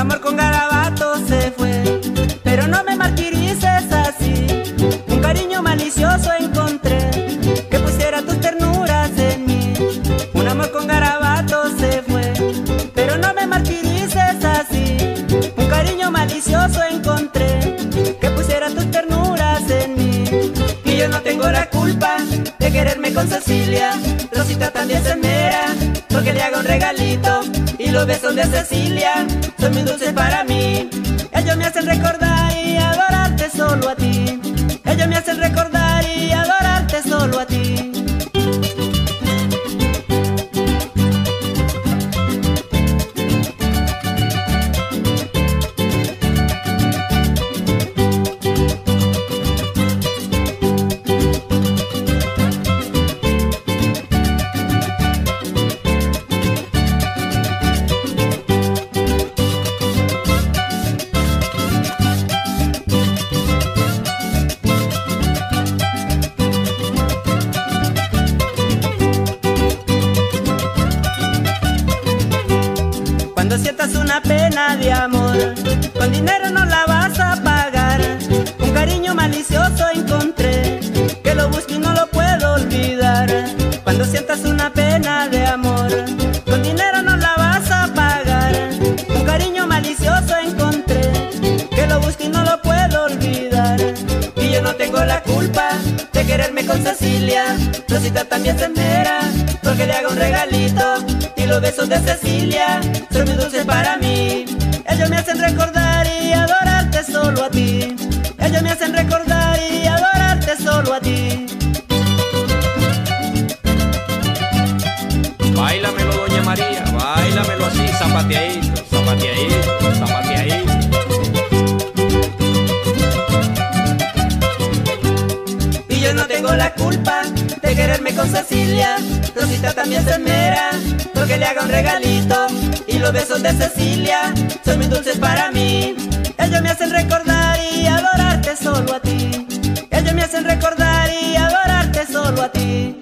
Un amor con garabato se fue, pero no me martirices así. Un cariño malicioso encontré que pusiera tus ternuras en mí. Un amor con garabato se fue, pero no me martirices así. Un cariño malicioso encontré que pusiera tus ternuras en mí. Y yo no tengo la culpa de quererme con Cecilia, Rosita también se mera porque le hago un regalito. Y los besos de Cecilia son muy dulces para mí. Ellos me hacen recordar y adorarte solo a ti. Cuando sientas una pena de amor, con dinero no la vas a pagar. Un cariño malicioso encontré, que lo busco y no lo puedo olvidar. Cuando sientas una pena de amor, con dinero no la vas a pagar. Un cariño malicioso encontré, que lo busco y no lo puedo olvidar. Y yo no tengo la culpa de quererme con Cecilia. Rosita también se mera, porque le hago un regalito. Los besos de Cecilia son muy dulces para mí. Ellos me hacen recordar y adorarte solo a ti. Ellos me hacen recordar y adorarte solo a ti. Báilamelo, doña María, báilamelo así, zapateadito, zapateadito, zapateadito. Y yo no tengo la culpa de quererme con Cecilia. Rosita también se mera porque le haga un regalito. Y los besos de Cecilia son muy dulces para mí. Ellos me hacen recordar y adorarte solo a ti. Ellos me hacen recordar y adorarte solo a ti.